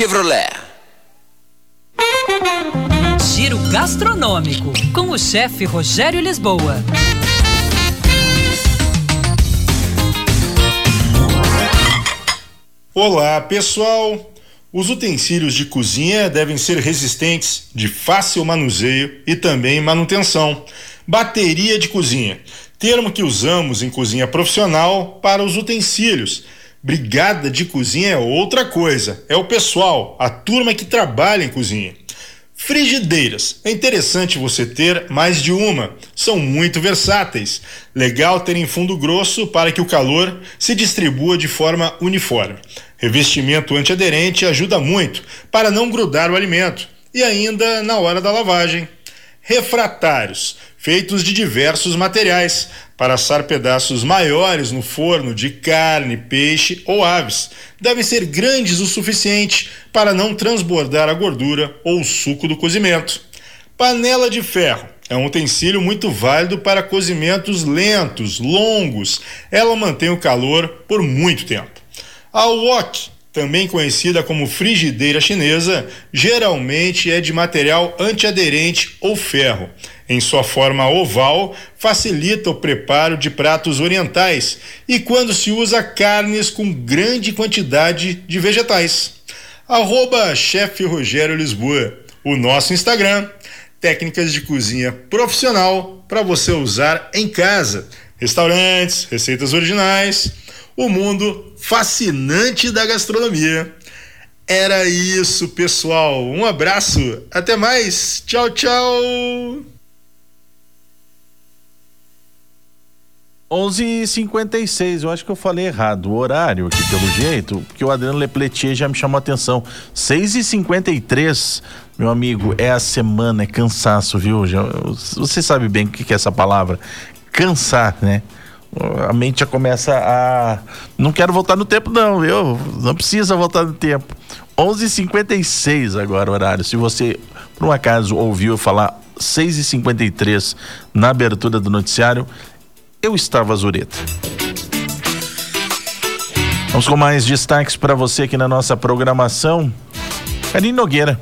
Chevrolet. Giro gastronômico com o chefe Rogério Lisboa. Olá, pessoal! Os utensílios de cozinha devem ser resistentes, de fácil manuseio e também manutenção. Bateria de cozinha, termo que usamos em cozinha profissional para os utensílios. Brigada de cozinha é outra coisa, é o pessoal, a turma que trabalha em cozinha. Frigideiras. É interessante você ter mais de uma. São muito versáteis. Legal ter em fundo grosso para que o calor se distribua de forma uniforme. Revestimento antiaderente ajuda muito para não grudar o alimento. E ainda na hora da lavagem. Refratários, feitos de diversos materiais, para assar pedaços maiores no forno de carne, peixe ou aves. Devem ser grandes o suficiente para não transbordar a gordura ou o suco do cozimento. Panela de ferro é um utensílio muito válido para cozimentos lentos, longos. Ela mantém o calor por muito tempo. A wok também conhecida como frigideira chinesa, geralmente é de material antiaderente ou ferro. Em sua forma oval, facilita o preparo de pratos orientais e quando se usa carnes com grande quantidade de vegetais. Arroba Rogério Lisboa, o nosso Instagram. Técnicas de cozinha profissional para você usar em casa. Restaurantes, receitas originais o mundo fascinante da gastronomia. Era isso, pessoal. Um abraço. Até mais. Tchau, tchau. 11h56, eu acho que eu falei errado o horário aqui pelo jeito, porque o Adriano Lepletier já me chamou a atenção. 6h53, meu amigo, é a semana, é cansaço, viu? Você sabe bem o que é essa palavra. Cansar, né? A mente já começa a. Não quero voltar no tempo, não, viu? Não precisa voltar no tempo. 11h56 agora, horário. Se você, por um acaso, ouviu falar 6h53 na abertura do noticiário, eu estava Zureta. Vamos com mais destaques para você aqui na nossa programação. Karine Nogueira